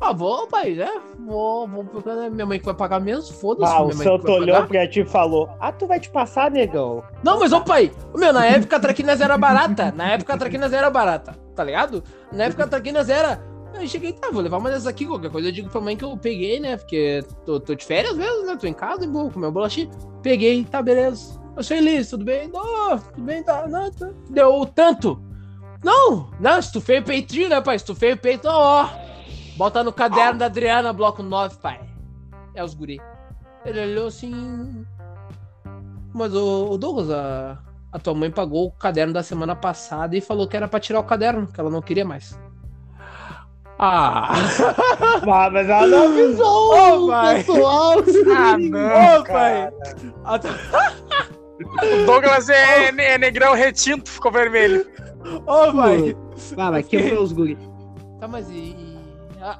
Ah, vou, pai, né? Vou, vou né, minha mãe que vai pagar mesmo, foda-se. Ah, o seu olhou pra ti e falou: Ah, tu vai te passar, negão. Não, mas ô pai, meu, na época a Traquinas era barata. Na época a Traquinas era barata, tá ligado? Na época a Traquinas era. Aí cheguei, tá, vou levar uma dessas aqui, qualquer coisa eu digo pra mãe que eu peguei, né? Porque tô, tô de férias mesmo, né? Tô em casa e vou comer um bolachinho. Peguei, tá, beleza. Eu sou Elis, tudo bem? Não, tudo bem, tá, não, tá. Deu tanto. Não, não, estufei o peitinho, né, pai? Estufei o peito, ó. Bota no caderno da Adriana, bloco 9, pai. É os guri. Ele olhou assim. Mas o, Douglas, a, a tua mãe pagou o caderno da semana passada e falou que era pra tirar o caderno, que ela não queria mais. Ah! Ah, mas ela não avisou Ô, o pai. pessoal. Ah, não, Ô, pai! O Douglas é, é negrão retinto, ficou vermelho. Ô, pai! Ah, mas quebrou os guri. Tá, mas e.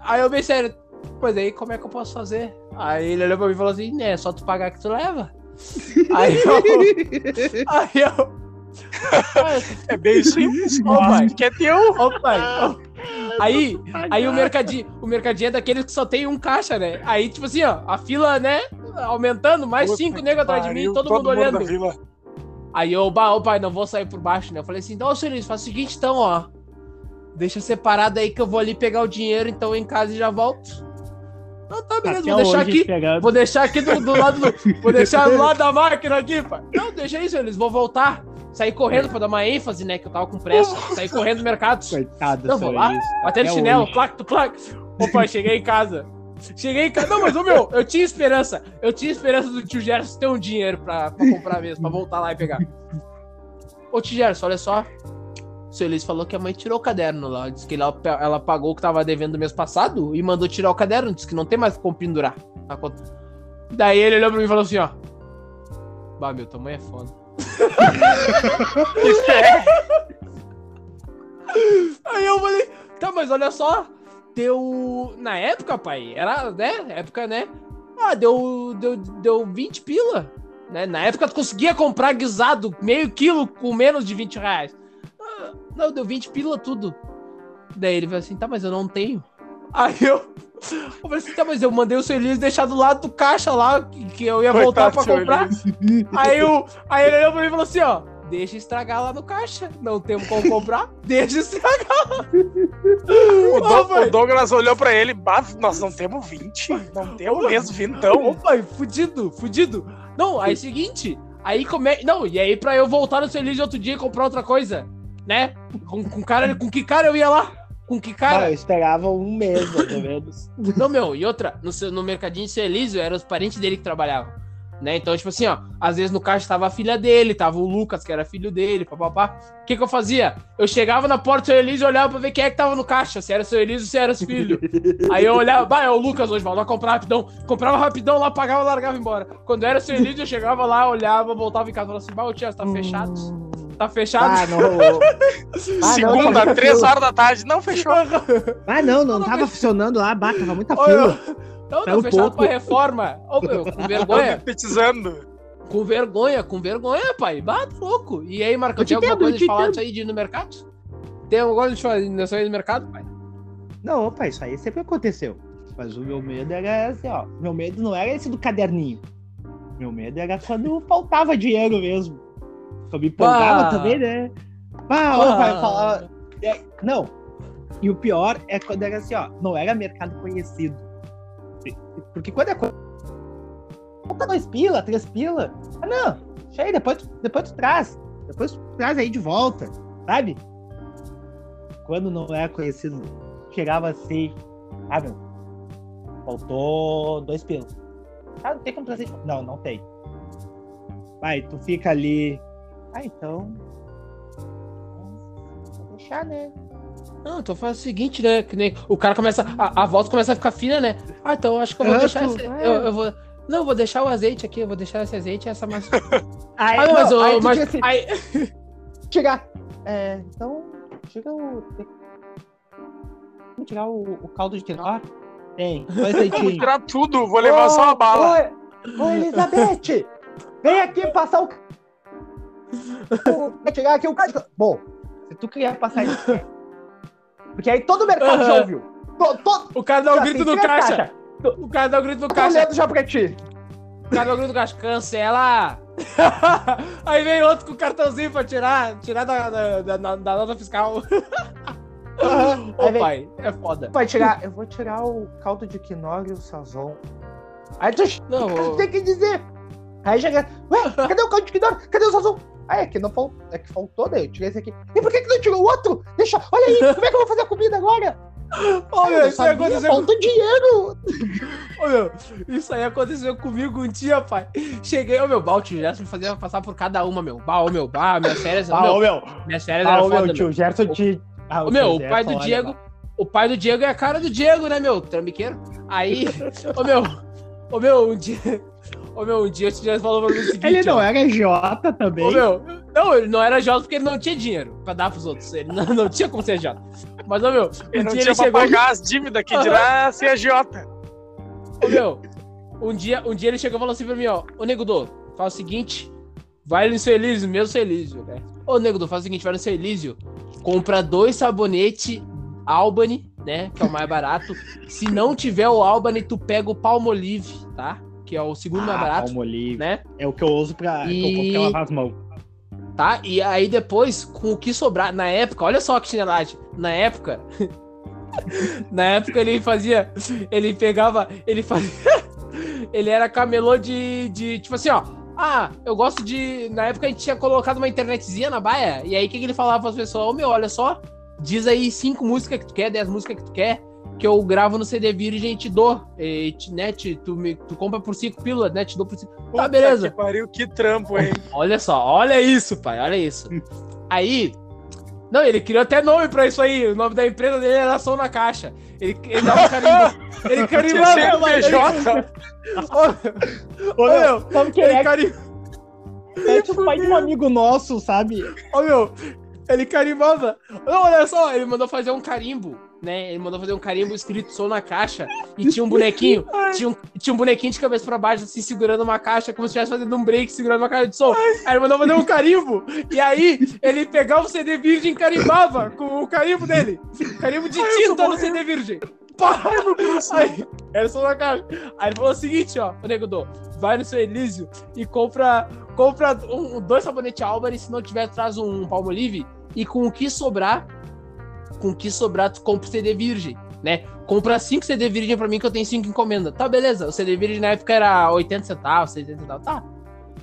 Aí eu bem sério, pois aí como é que eu posso fazer? Aí ele olhou pra mim e falou assim: né, é só tu pagar que tu leva. Aí eu. Aí eu. É bem simples, Ô, pai. que é teu. Ô, pai, ô. Aí, aí o mercadinho, o mercadinho é daqueles que só tem um caixa, né? Aí, tipo assim, ó, a fila, né? Aumentando, mais Puta cinco negros atrás de mim, pariu, todo, mundo olhando. da vila. Aí eu, bah, ô pai, não vou sair por baixo, né? Eu falei assim, então, senhor Luiz, faz o seguinte, então, ó. Deixa separado aí que eu vou ali pegar o dinheiro, então em casa e já volto. Não, tá, beleza, Até vou deixar aqui. pegando. Vou deixar aqui do, do lado do, Vou deixar do lado da máquina aqui, pai. Não, deixa isso, eles vão voltar. Sair correndo pra dar uma ênfase, né? Que eu tava com pressa. Sair correndo no mercado. Coitado, Não, vou lá. Bater no chinelo, hoje. clac. Ô, pai, cheguei em casa. Cheguei em casa. Não, mas, ô, meu, eu tinha esperança. Eu tinha esperança do tio Gerson ter um dinheiro pra, pra comprar mesmo, pra voltar lá e pegar. Ô, tio Gerson, olha só. O seu Elis falou que a mãe tirou o caderno lá. Disse que ela, ela pagou o que tava devendo do mês passado e mandou tirar o caderno. Disse que não tem mais como pendurar. a conta. Daí ele olhou pra mim e falou assim, ó. Bah, meu, mãe é foda. Aí eu falei, tá, mas olha só, deu. Na época, pai, era, né? Época, né? Ah, deu, deu, deu 20 pila. Né? Na época tu conseguia comprar guisado, meio quilo com menos de 20 reais. Ah, não, deu 20 pila tudo. Daí ele falou assim, tá, mas eu não tenho. Aí eu. Eu falei assim, tá, mas eu mandei o seu Elias deixar do lado do caixa lá, que, que eu ia voltar Coitado pra do seu comprar. Aí, o, aí ele olhou pra mim e falou assim, ó. Deixa estragar lá no caixa. Não temos como comprar. Deixa estragar. O, Ô, Do- pai. o Douglas olhou pra ele, "Bah, nós não temos 20, não temos mesmo vintão. pai, fudido, fudido. Não, aí é o seguinte. Aí como é. Não, e aí pra eu voltar no seu Elias outro dia e comprar outra coisa, né? Com, com, cara, com que cara eu ia lá? Com que Ah, cara? eu esperava um mês, pelo menos. Não, meu, e outra, no, seu, no mercadinho de seu Elísio, eram os parentes dele que trabalhavam. Né? Então, tipo assim, ó, às vezes no caixa tava a filha dele, tava o Lucas, que era filho dele, papapá. O que que eu fazia? Eu chegava na porta do seu Elísio e olhava pra ver quem é que tava no caixa, se era seu Elísio ou se era os filhos. Aí eu olhava, bah, é o Lucas hoje, vai lá comprar rapidão. Comprava rapidão lá, pagava, largava e embora. Quando era seu Elísio, eu chegava lá, olhava, voltava em casa e falava assim, bah, ô tia, tá fechado? Tá fechado? Ah, não. Ah, não, Segunda, tava três horas da tarde, não fechou. Ah, não, não Não, tava mas- funcionando lá, bah, tava muita fila. Não, tá fechado pouco. pra reforma. Ô, meu, com vergonha. petizando. Com vergonha, com vergonha, pai. Bah, tá louco. E aí, Marcão, tem alguma entendo, coisa de falar entendo. disso aí de ir no mercado? Tem alguma coisa de falar disso aí no mercado, pai? Não, opa, isso aí sempre aconteceu. Mas o meu medo era assim, ó. Meu medo não era esse do caderninho. Meu medo era quando faltava dinheiro mesmo. Eu me empolgava também, né? Ah, Ah. vai falar. É, não. E o pior é quando era assim, ó. Não era mercado conhecido. Porque quando é Falta dois pila, três pila. Ah, não. Deixa aí, depois, tu- depois tu traz. Depois tu traz aí de volta, sabe? Quando não é conhecido, chegava assim. Ah, meu. Faltou dois pilas. Ah, não tem como trazer de volta. Não, não tem. Vai, tu fica ali. Ah, então. Vou deixar, né? Não, então faz o seguinte, né? Que nem o cara começa. A, a voz começa a ficar fina, né? Ah, então eu acho que eu vou deixar tu- esse. é. Eu, eu vou. Não, vou deixar o azeite aqui, eu vou deixar esse azeite e essa massa. Aí, Ah, não, mas, não, ô, aí tu mas assim, aí, chegar. É, então, chega o. Vamos tirar o, o caldo de quinoa? Tem, dois Vou tirar tudo, vou levar só uma bala. Oi, Elizabeth! Vem aqui passar o. Vou tirar aqui o caldo. Bom, se tu queria passar isso. Porque aí todo o mercado já Aham. ouviu. To- to- o cara dá um já grito tem no três caixa. O cara dá um grito Tô caixa. olhando já pra ti. O cara dá um grito no caixa. Cancela! aí vem outro com o cartãozinho pra tirar, tirar da, da, da- da- nota fiscal. Ô, vem, pai, é foda. vai tirar. Eu vou tirar o caldo de quinoa e o sazon. Aí tu Não, tem que dizer. Aí chega. Ué, cadê o caldo de quinoa? Cadê o sazon? Ah, é que não faltou. É que faltou, daí eu tirei esse aqui. E por que, que não tirou o outro? Deixa. Olha aí, como é que eu vou fazer a comida agora? Ô, eu meu, isso aí aconteceu falta dinheiro. Ô, meu, isso aí aconteceu comigo um dia, pai. Cheguei, ô meu, bah, o tio Gerson me fazia passar por cada uma, meu. Bah, ô meu, bah, minhas férias, Ah, meu, ô meu. minhas férias eram ô foda, meu, tio Gerson te. Ah, Ô, meu, o pai do Diego, lá. o pai do Diego é a cara do Diego, né, meu? Trambiqueiro. Aí, ô meu, ô meu, um dia, ô meu, um dia Gerson falou pra mim o seguinte, Ele não ó. era Jota também. Ô, meu, não, ele não era Jota porque ele não tinha dinheiro pra dar pros outros. Ele não, não tinha como ser Jota. Mas, ô meu, Ele um não dia tinha ele pra chegou. pagar as dívidas que dirá ser agiota. Ô, meu, um dia, um dia ele chegou e falou assim pra mim, ó, ô Nego Dô, faz o seguinte, vai no seu Elísio, meu seu Elísio, né? Ô, nego, faz o seguinte, vai no seu Elísio, compra dois sabonete Albany, né, que é o mais barato. Se não tiver o Albany, tu pega o Palmolive, tá? Que é o segundo mais Ah, barato, Palmolive. né? É o que eu uso pra, E- que eu compro as mãos. Tá? E aí depois, com o que sobrar, na época, olha só que chinelagem, na época, na época ele fazia, ele pegava, ele fazia, ele era camelô de, de, tipo assim, ó, ah, eu gosto de, na época a gente tinha colocado uma internetzinha na baia, e aí o que, que ele falava pras pessoas, ô meu, olha só, diz aí cinco músicas que tu quer, dez músicas que tu quer, que eu gravo no CD virgem e te dou, e, te- né, te- tu, me, tu compra por cinco pílulas, né, te dou por cinco, tá, beleza. Que pariu, que trampo, hein? Olha só, olha isso, pai, olha isso. Aí. Não, ele criou até nome pra isso aí. O nome da empresa dele era Som na Caixa. Ele, ele dava um carimbo. Ele carimbava. CNPJ. Ô, meu, Sabe quem ele é? carim... É tipo o pai de um amigo nosso, sabe? Ô, meu, ele carimbava. Não, olha só, ele mandou fazer um carimbo, né? Ele mandou fazer um carimbo escrito Som na Caixa. E tinha um bonequinho. Tinha um, tinha um bonequinho de cabeça pra baixo, assim, segurando uma caixa, como se estivesse fazendo um break, segurando uma caixa de som. Aí ele mandou fazer um carimbo. E aí, ele pegava o CD virgem e carimbava com o carimbo dele. Carimbo de tinta no CD virgem. Pá! Aí, era só na caixa. Aí ele falou o seguinte, ó, o nego do, vai no seu Elísio e compra, compra um, dois sabonetes Albany, se não tiver, traz um Palmolive. E com o que sobrar, com que sobrar, tu compra o CD virgem, né? Compra 5 CD virgem pra mim que eu tenho 5 encomendas. Tá, beleza. O CD virgem na época era 80 centavos, 70 centavos. Tá.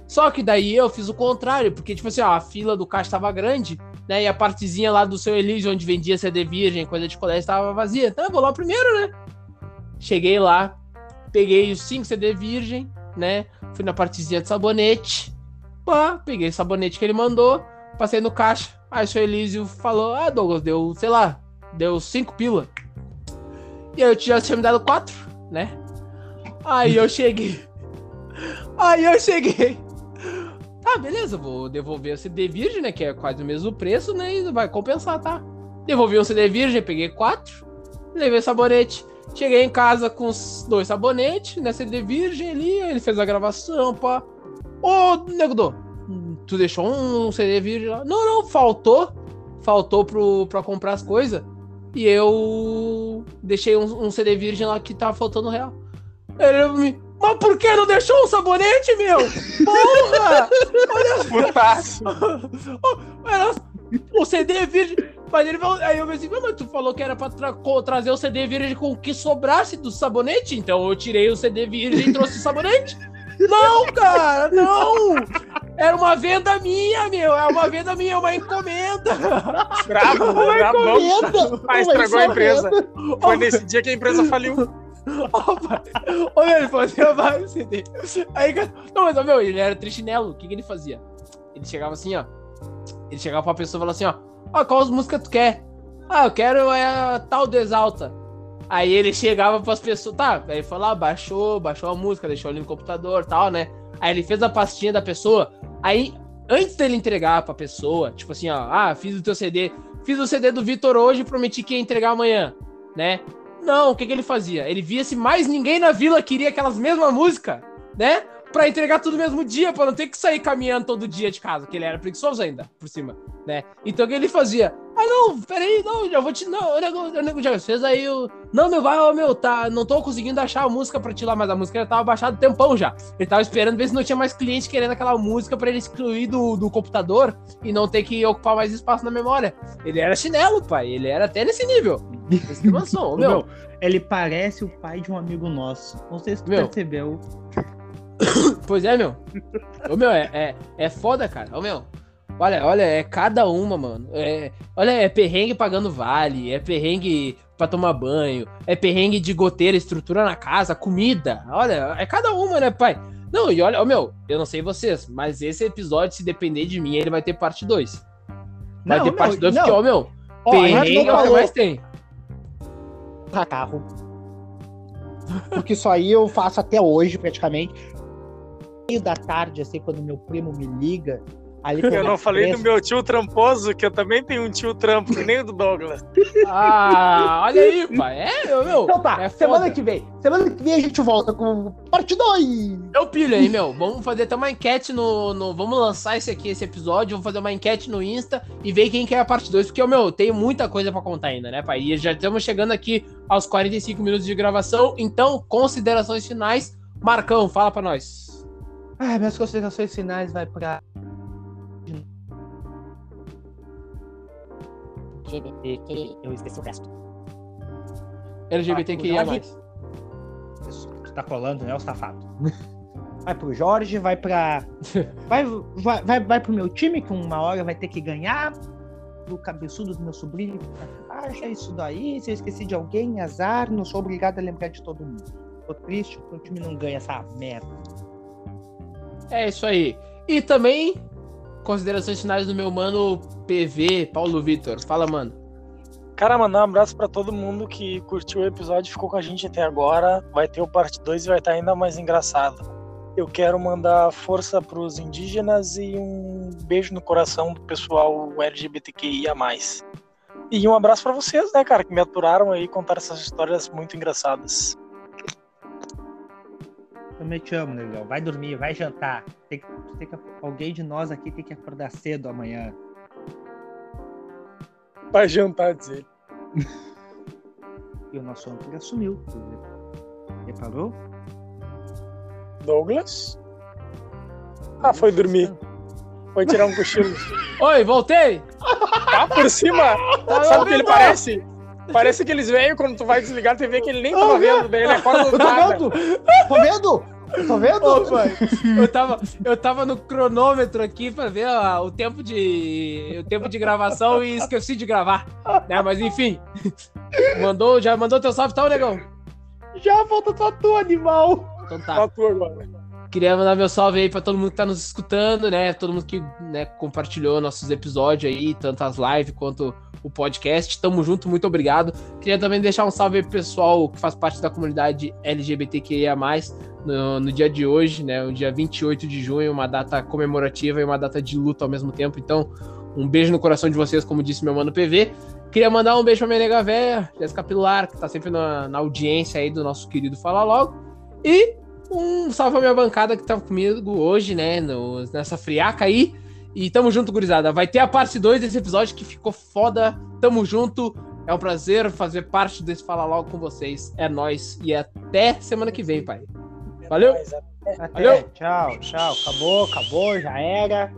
Só que daí eu fiz o contrário, porque, tipo assim, ó, a fila do caixa tava grande, né? E a partezinha lá do seu Elísio, onde vendia CD virgem, coisa de colégio, tava vazia. Então eu vou lá primeiro, né? Cheguei lá, peguei os 5 CD virgem, né? Fui na partezinha de sabonete. Pá, peguei o sabonete que ele mandou, passei no caixa. Aí o seu Elísio falou: Ah, Douglas, deu, sei lá, deu 5 pila. E aí eu já tinha me dado 4, né? Aí eu cheguei. Aí eu cheguei. Tá, beleza, vou devolver o CD virgem, né? Que é quase o mesmo preço, né? E vai compensar, tá? Devolvi o CD virgem, peguei 4, levei sabonete. Cheguei em casa com os dois sabonetes, né? CD virgem ali, ele fez a gravação, pá. Ô, Nego tu deixou um CD virgem lá? Não, não, faltou. Faltou pro, pra comprar as coisas. E eu deixei um, um CD virgem lá que tava faltando real. Ele me. Mas por que não deixou um sabonete, meu? Porra! Putaço. Era o CD virgem. Mas ele falou. Aí eu pensei, "Não, mas tu falou que era pra tra- trazer o CD virgem com o que sobrasse do sabonete? Então eu tirei o CD virgem e trouxe o sabonete. Não, cara, não! Era uma venda minha, meu. É uma venda minha, é uma encomenda. Bravo, bravo. Ah, estragou a empresa. Foi nesse dia que a empresa faliu. Opa! Ô, ele fazia vários CD. Aí, cara, não, mas, ó, meu, ele era trichinelo. O que, que ele fazia? Ele chegava assim, ó. Ele chegava pra pessoa e falava assim, ó. Ó, qual as músicas tu quer? Ah, eu quero é, a tal do Exalta. Aí ele chegava pras pessoas, tá? Aí ah, baixou, baixou a música, deixou ali no computador e tal, né? Aí ele fez a pastinha da pessoa. Aí, antes dele entregar pra pessoa, tipo assim, ó, ah, fiz o teu CD, fiz o CD do Vitor hoje, prometi que ia entregar amanhã, né? Não, o que, que ele fazia? Ele via se mais ninguém na vila queria aquelas mesmas músicas, né? Pra entregar tudo no mesmo dia, pra não ter que sair caminhando todo dia de casa, que ele era preguiçoso ainda, por cima, né? Então o que ele fazia? Ah, não, peraí, não, já vou te. Não, o nego, já fez aí o. Não, meu, vai, meu, tá. Não tô conseguindo achar a música pra te lá, mas a música já tava baixada tempão já. Ele tava esperando ver se não tinha mais cliente querendo aquela música pra ele excluir do, do computador e não ter que ocupar mais espaço na memória. Ele era chinelo, pai. Ele era até nesse nível. Você tem noção, ô, meu. Meu, ele parece o pai de um amigo nosso. Não sei se tu Meu. percebeu. Pois é, meu. Ô, meu, é, é, é foda, cara. Ô, meu. Olha, olha, é cada uma, mano. É, olha, é perrengue pagando vale, é perrengue pra tomar banho, é perrengue de goteira, estrutura na casa, comida. Olha, é cada uma, né, pai? Não, e olha, ô, meu, eu não sei vocês, mas esse episódio, se depender de mim, ele vai ter parte 2. Vai Não, ter meu, parte 2, não. porque, ó, meu, Ó, perrengue é o que mais tem. pra carro. Porque isso aí eu faço até hoje, praticamente. Meio da tarde, assim, quando meu primo me liga, Ali Eu não falei do meu tio tramposo, que eu também tenho um tio trampo, que nem o do Douglas. Ah, olha aí, pai. É, meu, meu. Então tá, é semana que vem. Semana que vem a gente volta com parte 2. Eu pilho aí, meu. Vamos fazer até uma enquete no, no- Vamos lançar esse aqui, esse episódio. Vamos fazer uma enquete no Insta e ver quem quer a parte 2. Porque, meu, tem muita coisa pra contar ainda, né, pai? E já estamos chegando aqui aos 45 minutos de gravação. Então, considerações finais. Marcão, fala pra nós. Ah, minhas considerações finais vai pra. LGBT, eu esqueci o resto. LGBTQIA. Ah, Isso, tu tá colando, né, o safado? Vai pro Jorge, vai pra. Vai, vai, vai, vai pro meu time, que uma hora vai ter que ganhar. Do cabeçudo do meu sobrinho. Acha isso daí. Se eu esqueci de alguém, azar. Não sou obrigado a lembrar de todo mundo. Tô triste porque o time não ganha essa merda. É isso aí. E também, considerações finais do meu mano PV, Paulo Vitor. Fala, mano. Cara, mandar um abraço pra todo mundo que curtiu o episódio e ficou com a gente até agora. Vai ter o parte 2 e vai estar ainda mais engraçado. Eu quero mandar força pros indígenas e um beijo no coração do pessoal LGBTQIA+. E um abraço pra vocês, né, cara, que me aturaram aí contaram essas histórias muito engraçadas. Também te amo, negão. Vai dormir, vai jantar. Tem que, tem que- alguém de nós aqui tem que acordar cedo amanhã. Vai jantar, dizer. E o nosso âncora sumiu. Reparou? Douglas? Ah, foi dormir. Foi tirar um cochilo. Oi, voltei! Tá por cima! Sabe o que ele parece? Parece aqueles velhos quando tu vai desligar a TV que ele nem tava vendo, daí ele acorda do Eu tô nada. vendo! Tô vendo! Tô vendo! Pai, eu tava, eu tava no cronômetro aqui pra ver ó, o tempo de o tempo de gravação e esqueci de gravar. Né, mas enfim. Mandou, já mandou teu salve, tá, negão? Já volta só tu, animal! Então tá. Só tu agora. Queria mandar meu salve aí pra todo mundo que tá nos escutando, né? Todo mundo que né, compartilhou nossos episódios aí, tanto as lives quanto o podcast. Tamo junto, muito obrigado. Queria também deixar um salve pro pessoal que faz parte da comunidade LGBTQIA+, no, no dia de hoje, né? O dia 28 de junho, uma data comemorativa e uma data de luta ao mesmo tempo. Então, um beijo no coração de vocês, como disse meu mano PV. Queria mandar um beijo pra minha nega véia, Jéssica Pilar, que tá sempre na, na audiência aí do nosso querido Fala Logo. E um salve pra minha bancada que tá comigo hoje, né? no- nessa friaca aí. E tamo junto, gurizada. Vai ter a parte 2 desse episódio que ficou foda. Tamo junto. É um prazer fazer parte desse Fala Logo com vocês. É nóis. E até semana que vem, pai. Valeu? Mas, Até. Valeu. Tchau, tchau. Acabou, acabou, já era.